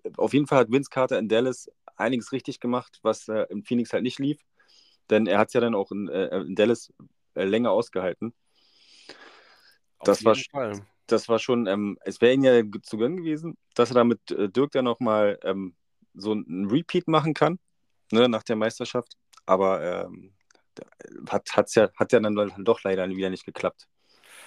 äh, auf jeden Fall hat Vince Carter in Dallas einiges richtig gemacht, was äh, in Phoenix halt nicht lief. Denn er hat es ja dann auch in, äh, in Dallas äh, länger ausgehalten. Auf das war, Fall das war schon, ähm, es wäre ihm ja zu gönnen gewesen, dass er da mit äh, Dirk dann nochmal ähm, so ein Repeat machen kann, ne, nach der Meisterschaft. Aber ähm, hat, hat's ja, hat ja dann doch leider wieder nicht geklappt.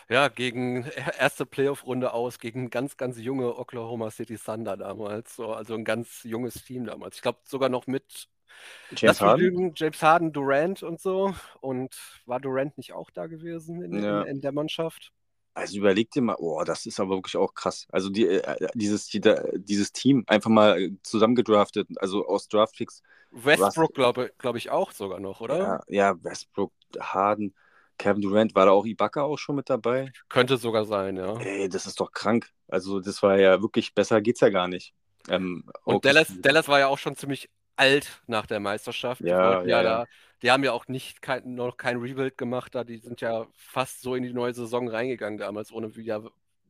Ja, gegen erste Playoff-Runde aus, gegen ganz, ganz junge Oklahoma City Thunder damals. So, also ein ganz junges Team damals. Ich glaube sogar noch mit James Harden. Lügen, James Harden, Durant und so. Und war Durant nicht auch da gewesen in, ja. in, in der Mannschaft? Also überleg dir mal, oh, das ist aber wirklich auch krass. Also die, äh, dieses, die, dieses Team einfach mal zusammengedraftet, also aus Draftpicks. Westbrook glaube glaub ich auch sogar noch, oder? Ja, ja, Westbrook, Harden, Kevin Durant, war da auch Ibaka auch schon mit dabei? Könnte sogar sein, ja. Ey, das ist doch krank. Also das war ja wirklich, besser geht's ja gar nicht. Ähm, Und Dallas, Dallas war ja auch schon ziemlich alt nach der Meisterschaft. Ja, ja, ja, da, die haben ja auch nicht kein, noch kein Rebuild gemacht, da die sind ja fast so in die neue Saison reingegangen damals, ohne wieder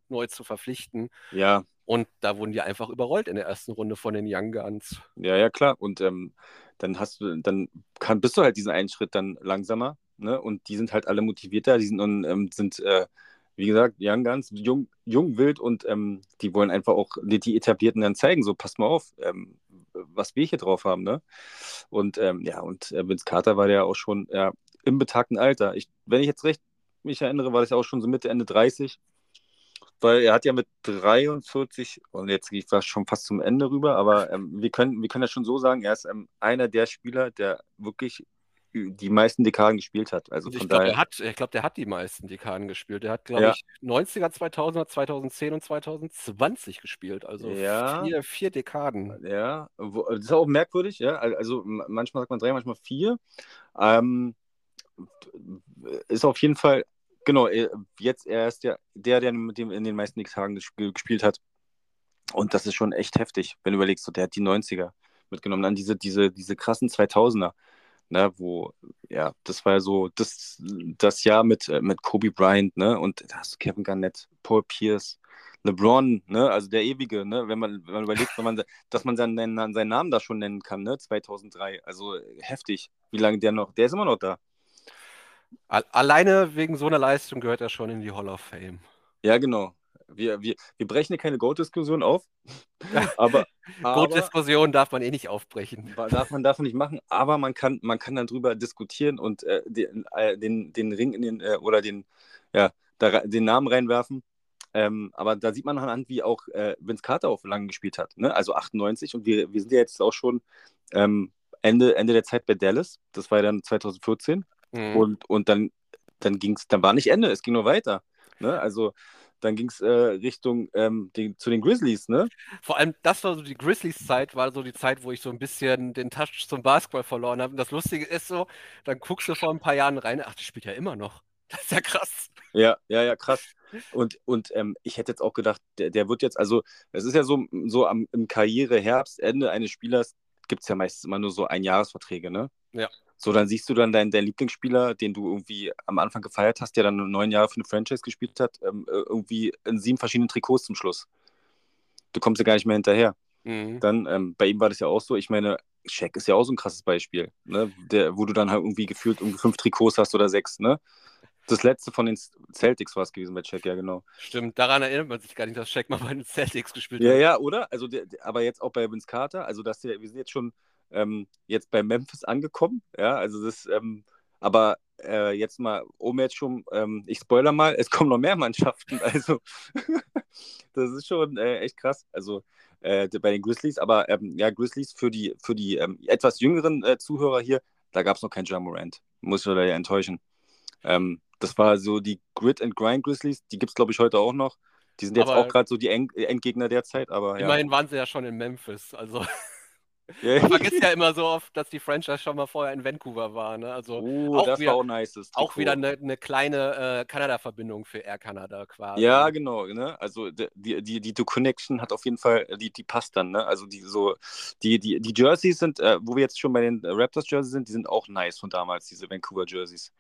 neu zu verpflichten. Ja. Und da wurden die einfach überrollt in der ersten Runde von den Young Guns. Ja, ja, klar. Und ähm, dann hast du, dann kann, bist du halt diesen einen Schritt dann langsamer, ne? Und die sind halt alle motivierter, die sind, und, ähm, sind äh, wie gesagt, Young Guns, jung, jung wild und ähm, die wollen einfach auch die, die, Etablierten dann zeigen, so passt mal auf, ähm, was wir hier drauf haben, ne? Und ähm, ja, und äh, Vince Carter war ja auch schon ja, im betagten Alter. Ich, wenn ich jetzt recht mich erinnere, war das ja auch schon so Mitte, Ende 30. Weil er hat ja mit 43, und jetzt gehe ich schon fast zum Ende rüber, aber ähm, wir, können, wir können ja schon so sagen, er ist ähm, einer der Spieler, der wirklich die meisten Dekaden gespielt hat. Also ich glaube, der, hat, glaub, der hat die meisten Dekaden gespielt. Der hat, glaube ja. ich, 90er, 2000er, 2010 und 2020 gespielt. Also ja. vier, vier Dekaden. Ja, das ist auch merkwürdig. Ja? Also manchmal sagt man drei, manchmal vier. Ähm, ist auf jeden Fall, genau, äh, jetzt er ist der, der, der mit dem in den meisten Dekaden gespielt hat. Und das ist schon echt heftig, wenn du überlegst, so, der hat die 90er mitgenommen, dann diese, diese, diese krassen 2000er ne, wo, ja, das war ja so das, das Jahr mit, äh, mit Kobe Bryant, ne, und da hast du Kevin Garnett, Paul Pierce, LeBron, ne, also der ewige, ne, wenn man, wenn man überlegt, wenn man, dass man seinen, seinen Namen da schon nennen kann, ne, 2003, also heftig, wie lange der noch, der ist immer noch da. Alleine wegen so einer Leistung gehört er schon in die Hall of Fame. Ja, genau. Wir, wir, wir brechen hier keine Goat-Diskussion auf. aber, Goat-Diskussion darf man eh nicht aufbrechen. Darf man, darf man nicht machen, aber man kann, man kann dann drüber diskutieren und äh, den, äh, den, den Ring in den, äh, oder den, ja, da, den Namen reinwerfen. Ähm, aber da sieht man anhand, wie auch äh, Vince Carter auch lange gespielt hat. Ne? Also 98 und wir, wir sind ja jetzt auch schon ähm, Ende, Ende der Zeit bei Dallas. Das war ja dann 2014. Mhm. Und, und dann, dann ging es, dann war nicht Ende, es ging nur weiter. Ne? Also dann ging es äh, Richtung ähm, den, zu den Grizzlies, ne? Vor allem, das war so die Grizzlies-Zeit, war so die Zeit, wo ich so ein bisschen den Touch zum Basketball verloren habe. Und das Lustige ist so, dann guckst du vor ein paar Jahren rein, ach, die spielt ja immer noch. Das ist ja krass. Ja, ja, ja, krass. Und, und ähm, ich hätte jetzt auch gedacht, der, der wird jetzt, also es ist ja so, so am, im Karriereherbstende eines Spielers gibt es ja meistens immer nur so Einjahresverträge, ne? Ja. So, dann siehst du dann deinen, deinen Lieblingsspieler, den du irgendwie am Anfang gefeiert hast, der dann neun Jahre für eine Franchise gespielt hat, ähm, äh, irgendwie in sieben verschiedenen Trikots zum Schluss. Du kommst ja gar nicht mehr hinterher. Mhm. Dann, ähm, bei ihm war das ja auch so, ich meine, Shaq ist ja auch so ein krasses Beispiel, ne? Der, wo du dann halt irgendwie gefühlt irgendwie fünf Trikots hast oder sechs, ne? Das letzte von den Celtics war es gewesen bei Shaq, ja, genau. Stimmt, daran erinnert man sich gar nicht, dass Shaq mal bei den Celtics gespielt hat. Ja, ja, oder? Also, der, aber jetzt auch bei Vince Carter, also dass der, wir sind jetzt schon ähm, jetzt bei Memphis angekommen, ja, also das, ähm, aber äh, jetzt mal, um jetzt schon, ähm, ich spoiler mal, es kommen noch mehr Mannschaften, also das ist schon äh, echt krass, also äh, bei den Grizzlies, aber ähm, ja, Grizzlies für die, für die ähm, etwas jüngeren äh, Zuhörer hier, da gab es noch keinen Jamorant, muss ich leider enttäuschen. Ähm, das war so die Grit and Grind Grizzlies, die gibt es, glaube ich, heute auch noch. Die sind jetzt aber auch gerade so die End Endgegner derzeit, aber. Immerhin ja. waren sie ja schon in Memphis, also. Yeah. Man vergisst ja immer so oft, dass die Franchise schon mal vorher in Vancouver war. Ne? Also oh, auch das wieder, war auch nice. Auch wieder eine, eine kleine äh, Kanada-Verbindung für Air Canada quasi. Ja, genau. Ne? Also die, die, die, die Connection hat auf jeden Fall, die, die passt dann. Ne? Also die so, die, die, die Jerseys sind, äh, wo wir jetzt schon bei den Raptors Jerseys sind, die sind auch nice von damals, diese Vancouver Jerseys.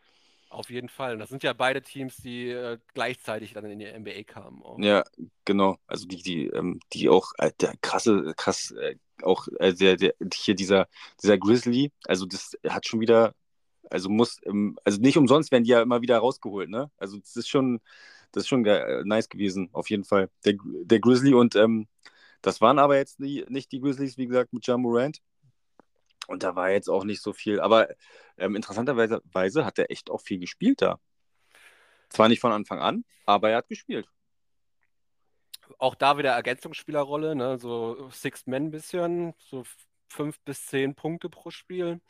Auf jeden Fall. Das sind ja beide Teams, die äh, gleichzeitig dann in die NBA kamen. Auch. Ja, genau. Also die, die, ähm, die auch äh, der krasse, krass, äh, auch äh, der, der, hier dieser, dieser Grizzly, also das hat schon wieder, also muss, ähm, also nicht umsonst werden die ja immer wieder rausgeholt, ne? Also das ist schon, das ist schon äh, nice gewesen, auf jeden Fall. Der, der Grizzly und ähm, das waren aber jetzt nie, nicht die Grizzlies, wie gesagt, mit Jamorant. Und da war jetzt auch nicht so viel. Aber ähm, interessanterweise hat er echt auch viel gespielt da. Zwar nicht von Anfang an, aber er hat gespielt. Auch da wieder Ergänzungsspielerrolle, ne? so Sixth Man bisschen, so fünf bis zehn Punkte pro Spiel.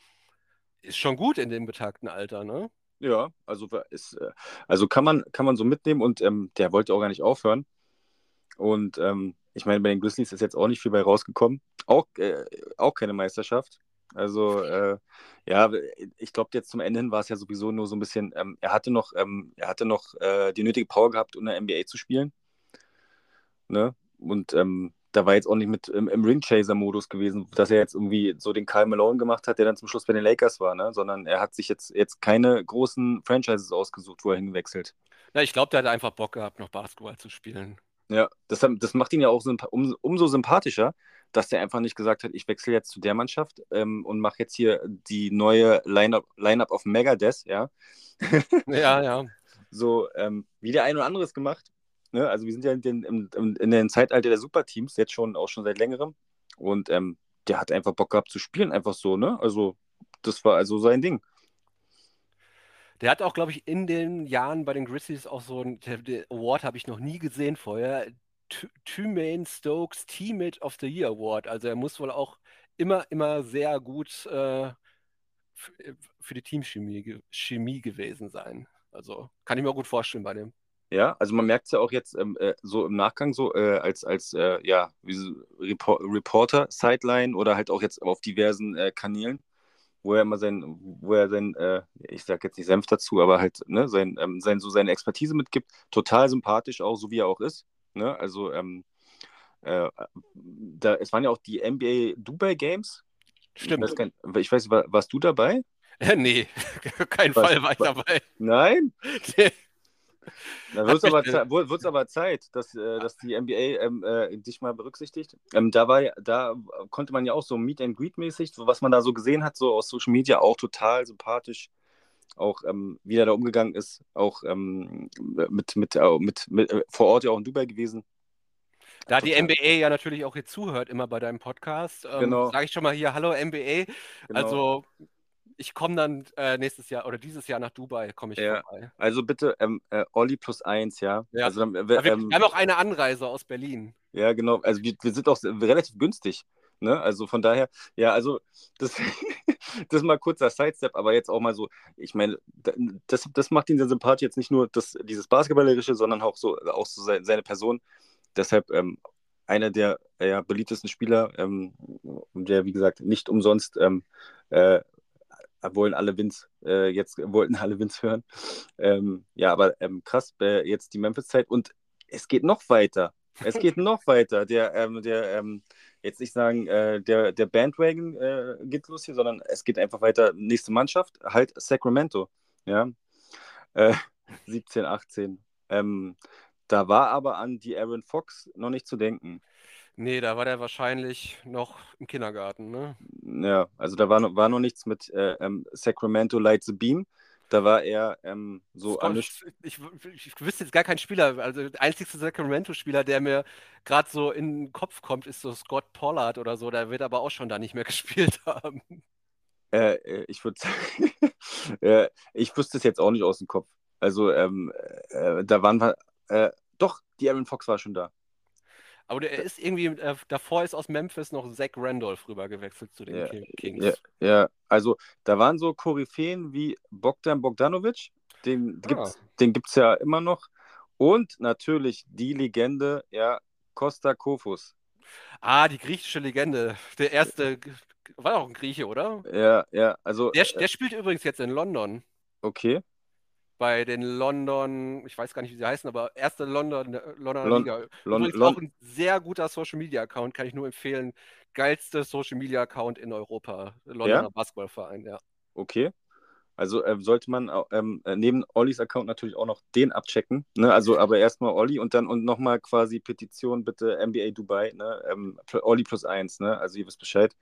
Ist schon gut in dem betagten Alter, ne? Ja, also ist, äh, also kann man, kann man so mitnehmen und ähm, der wollte auch gar nicht aufhören. Und ähm, ich meine, bei den Grizzlies ist jetzt auch nicht viel bei rausgekommen. Auch, äh, auch keine Meisterschaft. Also äh, ja, ich glaube jetzt zum Ende hin war es ja sowieso nur so ein bisschen, ähm, er hatte noch, ähm, er hatte noch äh, die nötige Power gehabt, um in der NBA zu spielen. Ne? Und ähm, da war jetzt auch nicht mit im, im Ringchaser-Modus gewesen, dass er jetzt irgendwie so den Kyle Malone gemacht hat, der dann zum Schluss bei den Lakers war, ne? sondern er hat sich jetzt, jetzt keine großen Franchises ausgesucht, wo er hingewechselt. Ja, ich glaube, der hat einfach Bock gehabt, noch Basketball zu spielen. Ja, das, das macht ihn ja auch um, umso sympathischer, dass der einfach nicht gesagt hat, ich wechsle jetzt zu der Mannschaft ähm, und mache jetzt hier die neue Line-Up Line auf Megadeth, ja. ja, ja. So, ähm, wie der ein oder andere es gemacht. Ne? Also wir sind ja in den, in, in den Zeitalter der Superteams, jetzt schon auch schon seit längerem. Und ähm, der hat einfach Bock gehabt zu spielen, einfach so, ne? Also, das war also sein Ding. Der hat auch, glaube ich, in den Jahren bei den Grizzlies auch so ein Award habe ich noch nie gesehen vorher. Tremaine Stokes Teammate of the Year Award. Also er muss wohl auch immer, immer sehr gut äh, für die Teamchemie Chemie gewesen sein. Also kann ich mir auch gut vorstellen bei dem. Ja, also man merkt es ja auch jetzt ähm, äh, so im Nachgang so äh, als, als äh, ja, Repor Reporter, Sideline oder halt auch jetzt auf diversen äh, Kanälen, wo er immer sein, wo er sein, äh, ich sag jetzt nicht Senf dazu, aber halt ne, sein, ähm, sein, so seine Expertise mitgibt. Total sympathisch auch, so wie er auch ist. Ne? Also ähm, äh, da, es waren ja auch die NBA Dubai Games. Stimmt. Ich weiß, nicht, ich weiß war, warst du dabei? Ja, nee, kein Was, Fall war ich dabei. Nein? Da wird es aber, aber, Zeit, dass, äh, dass die NBA ähm, äh, dich mal berücksichtigt. Ähm, da, war, da konnte man ja auch so Meet and Greet mäßig, was man da so gesehen hat, so aus Social Media, auch total sympathisch. Auch ähm, wie er da umgegangen ist, auch ähm, mit, mit, äh, mit, mit, äh, vor Ort ja auch in Dubai gewesen. Da die NBA ja natürlich auch hier zuhört, immer bei deinem Podcast, ähm, genau. sage ich schon mal hier, hallo NBA. Genau. Also ich komme dann äh, nächstes Jahr oder dieses Jahr nach Dubai, komme ich ja. vorbei. Also bitte ähm, äh, Olli plus eins, ja. ja. Also dann, äh, wir, ähm, wir, haben auch eine Anreise aus Berlin. Ja, genau. Also wir, wir sind auch relativ günstig. Ne? Also von daher, ja, also das, das ist mal kurzer Sidestep, aber jetzt auch mal so, ich meine, das, das macht ihn sehr sympathisch, jetzt nicht nur das, dieses Basketballerische, sondern auch so, auch so seine Person. Deshalb ähm, einer der ja, beliebtesten Spieler, ähm, der, wie gesagt, nicht umsonst ähm, äh, wollen alle Wins, äh, jetzt wollten alle Wins hören. Ähm, ja, aber ähm, krass, äh, jetzt die Memphis-Zeit und es geht noch weiter. Es geht noch weiter. Der, ähm, der ähm, jetzt nicht sagen, äh, der, der Bandwagon äh, geht los hier, sondern es geht einfach weiter. Nächste Mannschaft, halt Sacramento. Ja. Äh, 17, 18. Ähm, da war aber an die Aaron Fox noch nicht zu denken. Nee, da war der wahrscheinlich noch im Kindergarten, ne? Ja, also da war noch, war noch nichts mit äh, ähm, Sacramento Light the Beam. Da war er ähm, so Scott, ich, ich, ich, wüsste jetzt gar keinen Spieler. Also der einzigste Sacramento-Spieler, der mir gerade so in den Kopf kommt, ist so Scott Pollard oder so. Der wird aber auch schon da nicht mehr gespielt haben. Äh, äh ich würde sagen, äh, ich wüsste es jetzt auch nicht aus dem Kopf. Also ähm, äh, da waren wir, äh, doch, die Aaron Fox war schon da. Aber der ist irgendwie, äh, davor ist aus Memphis noch Zach Randolph rübergewechselt zu den ja, Kings. Ja, ja, also da waren so Koryphäen wie Bogdan Bogdanovic, den ah. gibt es ja immer noch. Und natürlich die Legende, ja, Costa Kofus. Ah, die griechische Legende. Der erste, war auch ein Grieche, oder? Ja, ja, also. Der, der spielt übrigens jetzt in London. Okay bei den London, ich weiß gar nicht, wie sie heißen, aber erste London, Londoner Lon Liga. Lon Übrigens Lon auch ein sehr guter Social Media Account, kann ich nur empfehlen. Geilste Social Media Account in Europa. Londoner ja? Basketballverein, ja. Okay. Also äh, sollte man ähm, äh, neben Ollis Account natürlich auch noch den abchecken. Ne? Also aber erstmal Olli und dann und nochmal quasi Petition bitte NBA Dubai, ne? Ähm, Olli plus eins, ne? Also ihr wisst Bescheid,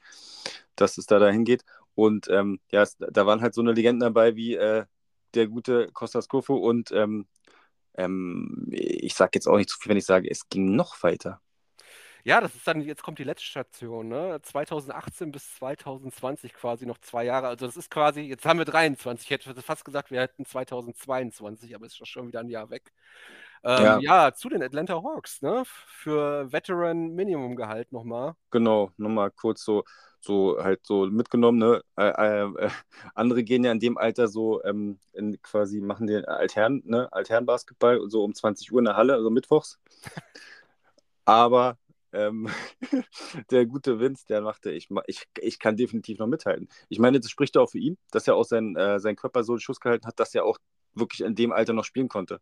dass es da dahin geht. Und ähm, ja, es, da waren halt so eine Legenden dabei wie äh, der gute Kostas Kofo und ähm, ähm, ich sage jetzt auch nicht zu viel, wenn ich sage, es ging noch weiter. Ja, das ist dann, jetzt kommt die letzte Station, ne? 2018 bis 2020 quasi noch zwei Jahre. Also das ist quasi, jetzt haben wir 23. Ich hätte fast gesagt, wir hätten 2022, aber es ist schon wieder ein Jahr weg. Ähm, ja. ja. zu den Atlanta Hawks, ne? Für Veteran Minimum Gehalt nochmal. Genau, nochmal kurz so so halt so mitgenommen. Ne? Äh, äh, andere gehen ja in dem Alter so ähm, in, quasi machen den Altern, ne? Alternbasketball so um 20 Uhr in der Halle, also mittwochs. Aber ähm, der gute Vince, der machte, ich, ich, ich kann definitiv noch mithalten. Ich meine, das spricht auch für ihn, dass er auch sein, äh, sein Körper so einen Schuss gehalten hat, dass er auch wirklich in dem Alter noch spielen konnte.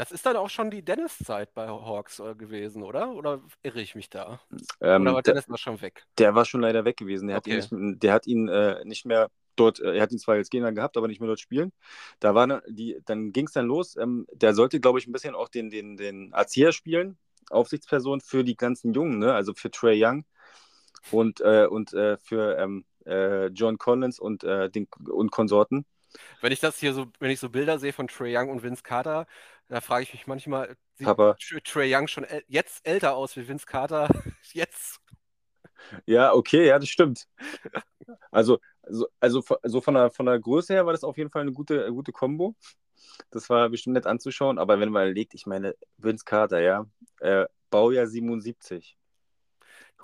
Das ist dann auch schon die Dennis-Zeit bei Hawks äh, gewesen, oder? Oder irre ich mich da? Ähm, oder war Dennis noch schon weg? Der war schon leider weg gewesen. Der okay. hat ihn, nicht, der hat ihn äh, nicht mehr dort, äh, er hat ihn zwar als Gegner gehabt, aber nicht mehr dort spielen. Da war die, dann ging es dann los. Ähm, der sollte, glaube ich, ein bisschen auch den, den, den Erzieher spielen, Aufsichtsperson für die ganzen Jungen, ne? also für Trey Young und, äh, und äh, für ähm, äh, John Collins und, den, und Konsorten. Wenn ich das hier so, wenn ich so Bilder sehe von Trey Young und Vince Carter, da frage ich mich manchmal, sieht Papa. Trey Young schon jetzt älter aus wie Vince Carter? jetzt? Ja, okay, ja, das stimmt. Also, also, also, also von, der, von der Größe her war das auf jeden Fall eine gute, gute Kombo. Das war bestimmt nett anzuschauen, aber wenn man überlegt, ich meine, Vince Carter, ja, äh, Baujahr 77.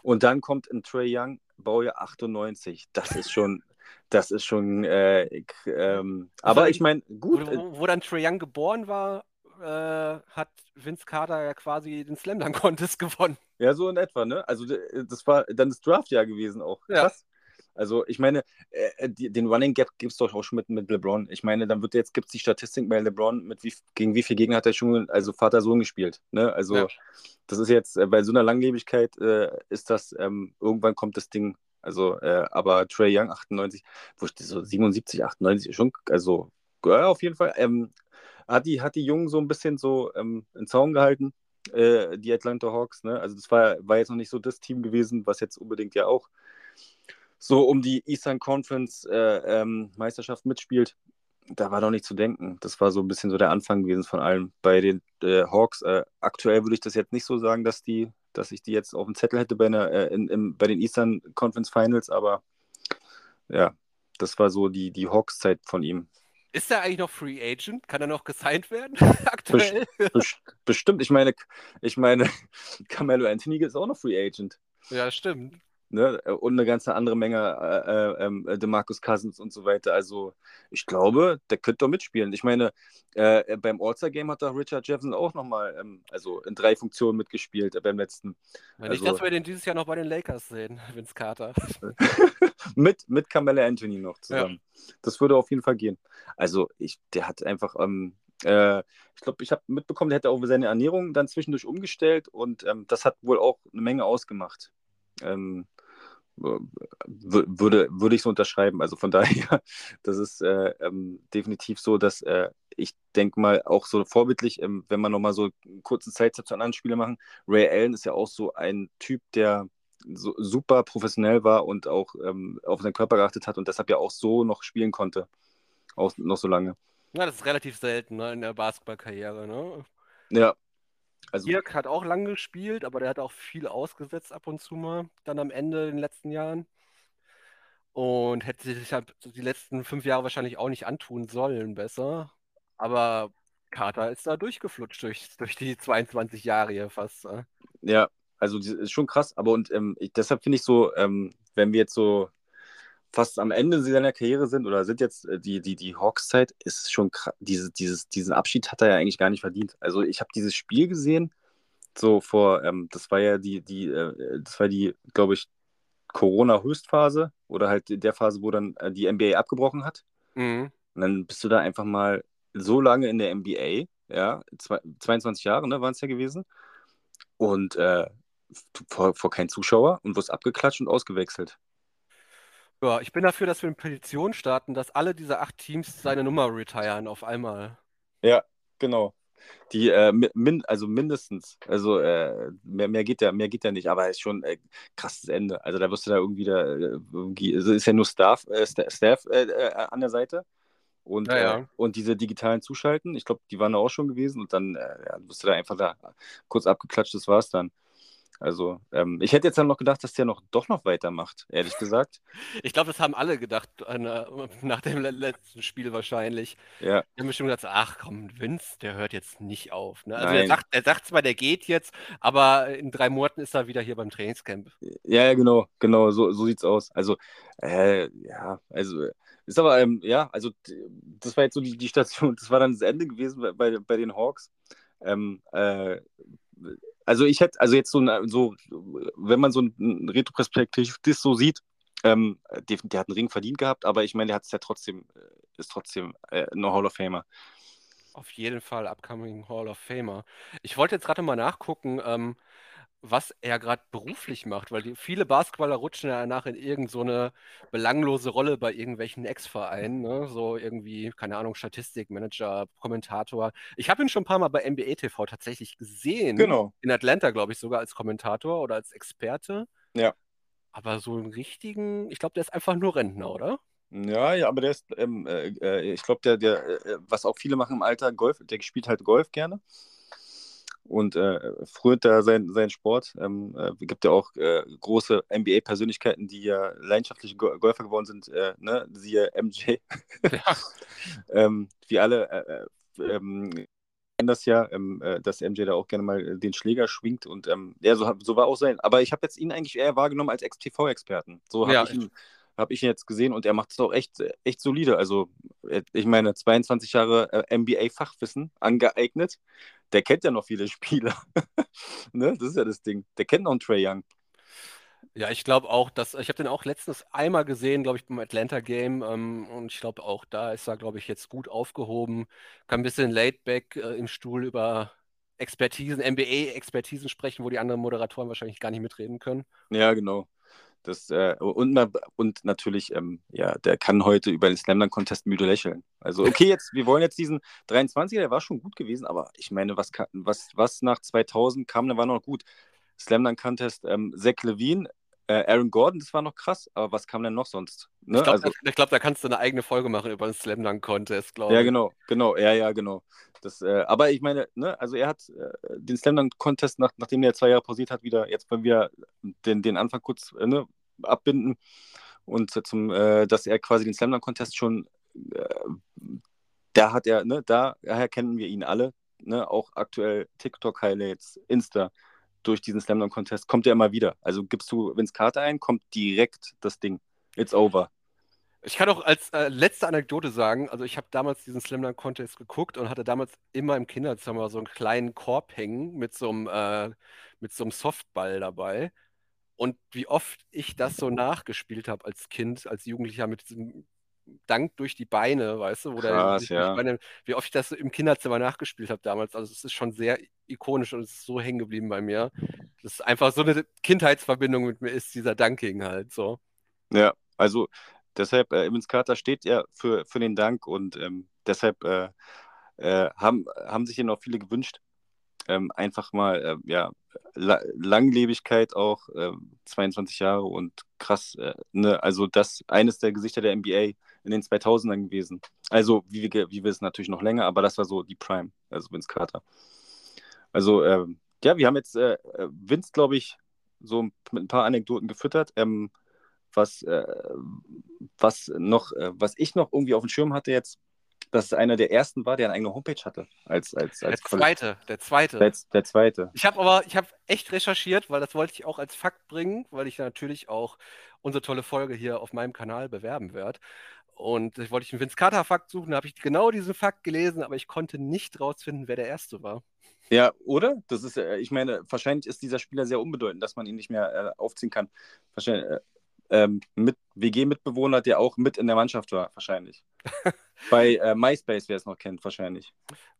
Und dann kommt ein Trey Young, Baujahr 98. Das ist schon, das ist schon, äh, ähm, aber ich meine, gut. Wo, wo, dann Trae Young geboren war, äh, hat Vince Carter ja quasi den Slam Dunk Contest gewonnen. Ja, so in etwa, ne? Also das war dann das Draftjahr gewesen auch. Krass. Ja. Also ich meine, äh, äh die, den Running Gap gibt es doch auch schon mit, mit LeBron. Ich meine, dann wird jetzt gibt es die Statistik bei LeBron, mit wie, gegen wie viele Gegner hat er schon, also Vater-Sohn gespielt. Ne? Also ja. das ist jetzt, äh, bei so einer Langlebigkeit äh, ist das, ähm, irgendwann kommt das Ding also, äh, aber Trey Young 98, wo ich so 77, 98 schon, also ja, auf jeden Fall. Ähm, hat die, hat die Jungen so ein bisschen so ähm, in Zaun gehalten, äh, die Atlanta Hawks. Ne? Also das war, war jetzt noch nicht so das Team gewesen, was jetzt unbedingt ja auch so um die Eastern Conference äh, ähm, Meisterschaft mitspielt. Da war noch nicht zu denken. Das war so ein bisschen so der Anfang gewesen von allem. Bei den äh, Hawks, äh, aktuell würde ich das jetzt nicht so sagen, dass die, dass ich die jetzt auf dem Zettel hätte bei, einer, äh, in, in, bei den Eastern Conference Finals, aber ja, das war so die, die Hawks-Zeit von ihm. Ist er eigentlich noch Free Agent? Kann er noch gesigned werden aktuell? Best, bestimmt. Ich meine, ich meine, Carmelo Anthony ist auch noch Free Agent. Ja, stimmt. Ne? Und eine ganze andere Menge äh, äh, ähm, DeMarcus Cousins und so weiter. Also ich glaube, der könnte doch mitspielen. Ich meine, äh, beim All-Star-Game hat doch Richard Jefferson auch nochmal ähm, also in drei Funktionen mitgespielt äh, beim letzten. Also, dass wir den dieses Jahr noch bei den Lakers sehen, Vince Carter. mit, mit Carmelo Anthony noch zusammen. Ja. Das würde auf jeden Fall gehen. Also ich, der hat einfach... Ähm, äh, ich glaube, ich habe mitbekommen, der hätte auch seine Ernährung dann zwischendurch umgestellt und ähm, das hat wohl auch eine Menge ausgemacht. Ähm, würde, würde ich so unterschreiben. Also von daher, das ist äh, ähm, definitiv so, dass äh, ich denke mal auch so vorbildlich, ähm, wenn man nochmal so einen kurzen Zeitzeit zu anderen Spielern machen, Ray Allen ist ja auch so ein Typ, der so, super professionell war und auch ähm, auf seinen Körper geachtet hat und deshalb ja auch so noch spielen konnte. Auch noch so lange. Ja, das ist relativ selten ne, in der Basketballkarriere. Ne? Ja, also, Dirk hat auch lange gespielt, aber der hat auch viel ausgesetzt ab und zu mal, dann am Ende in den letzten Jahren. Und hätte sich halt die letzten fünf Jahre wahrscheinlich auch nicht antun sollen, besser. Aber Carter ist da durchgeflutscht durch, durch die 22 Jahre hier fast. Ne? Ja, also ist schon krass. Aber und ähm, ich, deshalb finde ich so, ähm, wenn wir jetzt so fast am Ende seiner Karriere sind oder sind jetzt äh, die, die, die Hawks-Zeit, ist schon krass. Diese, dieses, diesen Abschied hat er ja eigentlich gar nicht verdient. Also ich habe dieses Spiel gesehen, so vor, ähm, das war ja die, die, äh, das war die, glaube ich, Corona-Höchstphase oder halt der Phase, wo dann äh, die NBA abgebrochen hat. Mhm. Und dann bist du da einfach mal so lange in der NBA, ja, 22 Jahre, ne, waren es ja gewesen. Und äh, vor, vor kein Zuschauer und wirst abgeklatscht und ausgewechselt. Ja, ich bin dafür, dass wir eine Petition starten, dass alle diese acht Teams seine Nummer retiren auf einmal. Ja, genau. Die, äh, min, also mindestens, also äh, mehr, mehr, geht ja, mehr geht ja nicht, aber es ist schon äh, krasses Ende. Also da wirst du da irgendwie da, äh, irgendwie, also ist ja nur Staff, äh, Staff äh, äh, an der Seite und, ja, ja. und diese digitalen Zuschalten, ich glaube, die waren da auch schon gewesen und dann wirst du da einfach da kurz abgeklatscht, das war's dann. Also, ähm, ich hätte jetzt dann noch gedacht, dass der noch doch noch weitermacht, ehrlich gesagt. Ich glaube, das haben alle gedacht äh, nach dem letzten Spiel wahrscheinlich. Ja. Die haben bestimmt gedacht, ach komm, Vince, der hört jetzt nicht auf. Ne? Also er sagt, er sagt zwar, der geht jetzt, aber in drei Monaten ist er wieder hier beim Trainingscamp. Ja, ja genau, genau, so, so sieht's aus. Also, äh, ja, also ist aber, ähm, ja, also das war jetzt so die, die Station, das war dann das Ende gewesen bei, bei, bei den Hawks. Ähm, äh, also ich hätte, also jetzt so, so wenn man so ein Retroperspektiv das so sieht, ähm, der, der, hat einen Ring verdient gehabt, aber ich meine, der hat es ja trotzdem, äh, ist trotzdem äh, eine Hall of Famer. Auf jeden Fall upcoming Hall of Famer. Ich wollte jetzt gerade mal nachgucken, ähm, was er gerade beruflich macht, weil die, viele Basketballer rutschen ja danach in irgendeine so belanglose Rolle bei irgendwelchen Ex-Vereinen, ne? so irgendwie, keine Ahnung, Statistikmanager, Kommentator. Ich habe ihn schon ein paar Mal bei NBA TV tatsächlich gesehen. Genau. In Atlanta, glaube ich, sogar als Kommentator oder als Experte. Ja. Aber so einen richtigen, ich glaube, der ist einfach nur Rentner, oder? Ja, ja, aber der ist, ähm, äh, äh ich glaube, der, der, äh, was auch viele machen im Alter, Golf, der spielt halt Golf gerne und äh, früher da sein, sein Sport. Ähm, äh, gibt ja auch äh, große NBA-Persönlichkeiten, die ja leidenschaftliche Go Golfer geworden sind, äh, ne? siehe MJ. Ja. ähm, wie alle äh, äh, ähm, kennen das ja, ähm, dass MJ da auch gerne mal den Schläger schwingt und ähm, ja, so, so war auch sein. Aber ich habe jetzt ihn eigentlich eher wahrgenommen als Ex-TV-Experten. So habe ja, ich ihn habe ich ihn jetzt gesehen und er macht es auch echt, echt solide. Also, ich meine, 22 Jahre NBA-Fachwissen angeeignet der kennt ja noch viele Spieler. ne? Das ist ja das Ding. Der kennt noch einen Trey Young. Ja, ich glaube auch, dass ich habe den auch letztens einmal gesehen, glaube ich, beim Atlanta Game ähm, und ich glaube auch da ist er, glaube ich, jetzt gut aufgehoben, kann ein bisschen laid back äh, im Stuhl über Expertisen, NBA-Expertisen sprechen, wo die anderen Moderatoren wahrscheinlich gar nicht mitreden können. Ja, genau. Das, äh, und, und natürlich, ähm, ja, der kann heute über den Slam Dunk Contest müde lächeln. Also, okay, jetzt, wir wollen jetzt diesen 23er, der war schon gut gewesen, aber ich meine, was, was, was nach 2000 kam, der war noch gut. Slam Dunk Contest, ähm, Zach Levine, äh, Aaron Gordon, das war noch krass, aber was kam denn noch sonst? Ne? Ich glaube, also, glaub, da kannst du eine eigene Folge machen über den Slam Dunk Contest, glaube ich. Ja, genau, genau, ja, ja, genau. Das, äh, aber ich meine, ne, also er hat äh, den Slam Dunk Contest, nach, nachdem er zwei Jahre pausiert hat, wieder, jetzt wollen wir den, den Anfang kurz äh, ne, abbinden und zum, äh, dass er quasi den Slam Dunk Contest schon, äh, da hat er, ne, daher kennen wir ihn alle, ne, auch aktuell TikTok-Highlights, Insta, durch diesen Slam Dunk Contest kommt er immer wieder. Also gibst du Vince Carter ein, kommt direkt das Ding. It's over. Ich kann auch als äh, letzte Anekdote sagen, also ich habe damals diesen Slam Dunk Contest geguckt und hatte damals immer im Kinderzimmer so einen kleinen Korb hängen mit so einem, äh, mit so einem Softball dabei. Und wie oft ich das so nachgespielt habe als Kind, als Jugendlicher mit diesem Dank durch die Beine, weißt du, wo Krass, ja. Beine, wie oft ich das im Kinderzimmer nachgespielt habe damals. Also es ist schon sehr ikonisch und es ist so hängen geblieben bei mir. Das ist einfach so eine Kindheitsverbindung mit mir ist, dieser Danking halt so. Ja, also deshalb, äh, Evans Carter steht ja für, für den Dank und ähm, deshalb äh, äh, haben, haben sich hier noch viele gewünscht. Ähm, einfach mal, äh, ja, La Langlebigkeit auch, 22 ähm, Jahre und krass, äh, ne? also das eines der Gesichter der NBA in den 2000ern gewesen. Also, wie wir, wie wir es natürlich noch länger, aber das war so die Prime, also Vince Carter. Also, ähm, ja, wir haben jetzt äh, äh Vince, glaube ich, so mit ein paar Anekdoten gefüttert. Ähm, was, äh, was noch, äh, was ich noch irgendwie auf dem Schirm hatte jetzt, dass einer der ersten war, der eine eigene Homepage hatte. Als, als, als der zweite, der zweite. Der, der zweite. Ich habe aber, ich habe echt recherchiert, weil das wollte ich auch als Fakt bringen, weil ich natürlich auch unsere tolle Folge hier auf meinem Kanal bewerben werde. Und ich wollte einen Vince Carter-Fakt suchen, da habe ich genau diesen Fakt gelesen, aber ich konnte nicht rausfinden, wer der Erste war. Ja, oder? Das ist, ich meine, wahrscheinlich ist dieser Spieler sehr unbedeutend, dass man ihn nicht mehr äh, aufziehen kann. Wahrscheinlich äh, ähm, mit WG-Mitbewohner, der auch mit in der Mannschaft war, wahrscheinlich. Bei äh, MySpace, wer es noch kennt, wahrscheinlich.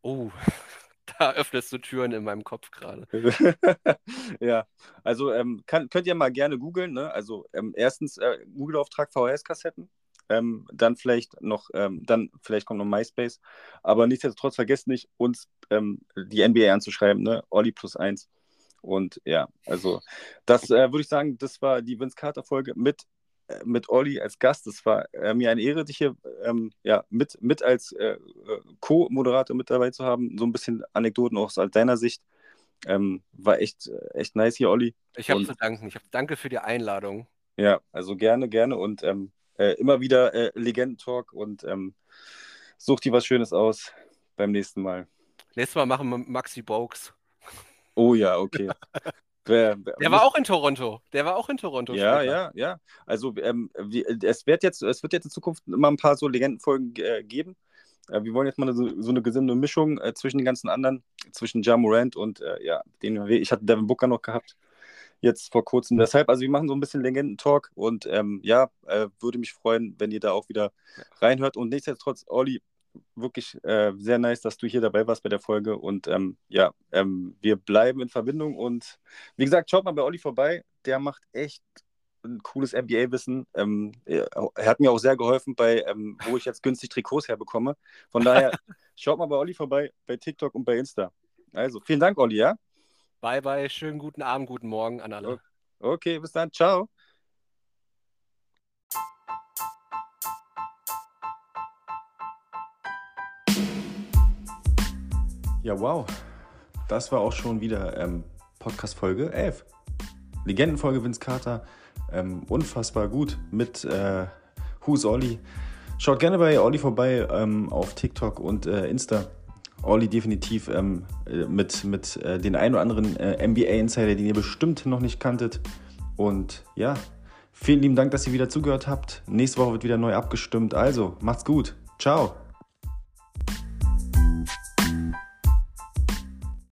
Oh, da öffnest du Türen in meinem Kopf gerade. ja, also ähm, kann, könnt ihr mal gerne googeln. Ne? Also ähm, erstens äh, Google-Auftrag VHS-Kassetten. Ähm, dann vielleicht noch, ähm, dann vielleicht kommt noch MySpace. Aber nichtsdestotrotz vergesst nicht, uns ähm, die NBA anzuschreiben, ne? Olli plus eins. Und ja, also das äh, würde ich sagen, das war die Vince Carter-Folge mit, mit Olli als Gast. Das war äh, mir eine Ehre, dich hier ähm, ja, mit, mit als äh, äh, Co-Moderator mit dabei zu haben. So ein bisschen Anekdoten auch aus deiner Sicht. Ähm, war echt, äh, echt nice hier, Olli. Ich habe zu danken. Ich hab, danke für die Einladung. Ja, also gerne, gerne und ähm, äh, immer wieder äh, Legendentalk und ähm, such dir was Schönes aus beim nächsten Mal. Nächstes Mal machen wir Maxi Bogues. Oh ja, okay. Der war auch in Toronto. Der war auch in Toronto. Ja, später. ja, ja. Also ähm, es, wird jetzt, es wird jetzt in Zukunft immer ein paar so Legendenfolgen äh, geben. Äh, wir wollen jetzt mal so, so eine gesunde Mischung äh, zwischen den ganzen anderen, zwischen Ja Morant und äh, ja, den ich hatte Devin Booker noch gehabt jetzt vor kurzem. Deshalb, also wir machen so ein bisschen Legendentalk und ähm, ja, äh, würde mich freuen, wenn ihr da auch wieder reinhört. Und nichtsdestotrotz, Olli, wirklich äh, sehr nice, dass du hier dabei warst bei der Folge. Und ähm, ja, ähm, wir bleiben in Verbindung. Und wie gesagt, schaut mal bei Olli vorbei. Der macht echt ein cooles NBA-Wissen. Ähm, er, hat mir auch sehr geholfen, bei ähm, wo ich jetzt günstig Trikots herbekomme. Von daher, schaut mal bei Olli vorbei, bei TikTok und bei Insta. Also, vielen Dank, Olli, ja? Bye, bye. Schönen guten Abend, guten Morgen an alle. Okay, bis dann. Ciao. Ja, wow. Das war auch schon wieder ähm, Podcast-Folge 11. Legendenfolge Vince Carter. Ähm, unfassbar gut mit äh, Who's Olli. Schaut gerne bei Olli vorbei ähm, auf TikTok und äh, Insta. Olli definitiv ähm, äh, mit, mit äh, den ein oder anderen äh, NBA-Insider, den ihr bestimmt noch nicht kanntet. Und ja, vielen lieben Dank, dass ihr wieder zugehört habt. Nächste Woche wird wieder neu abgestimmt. Also, macht's gut. Ciao.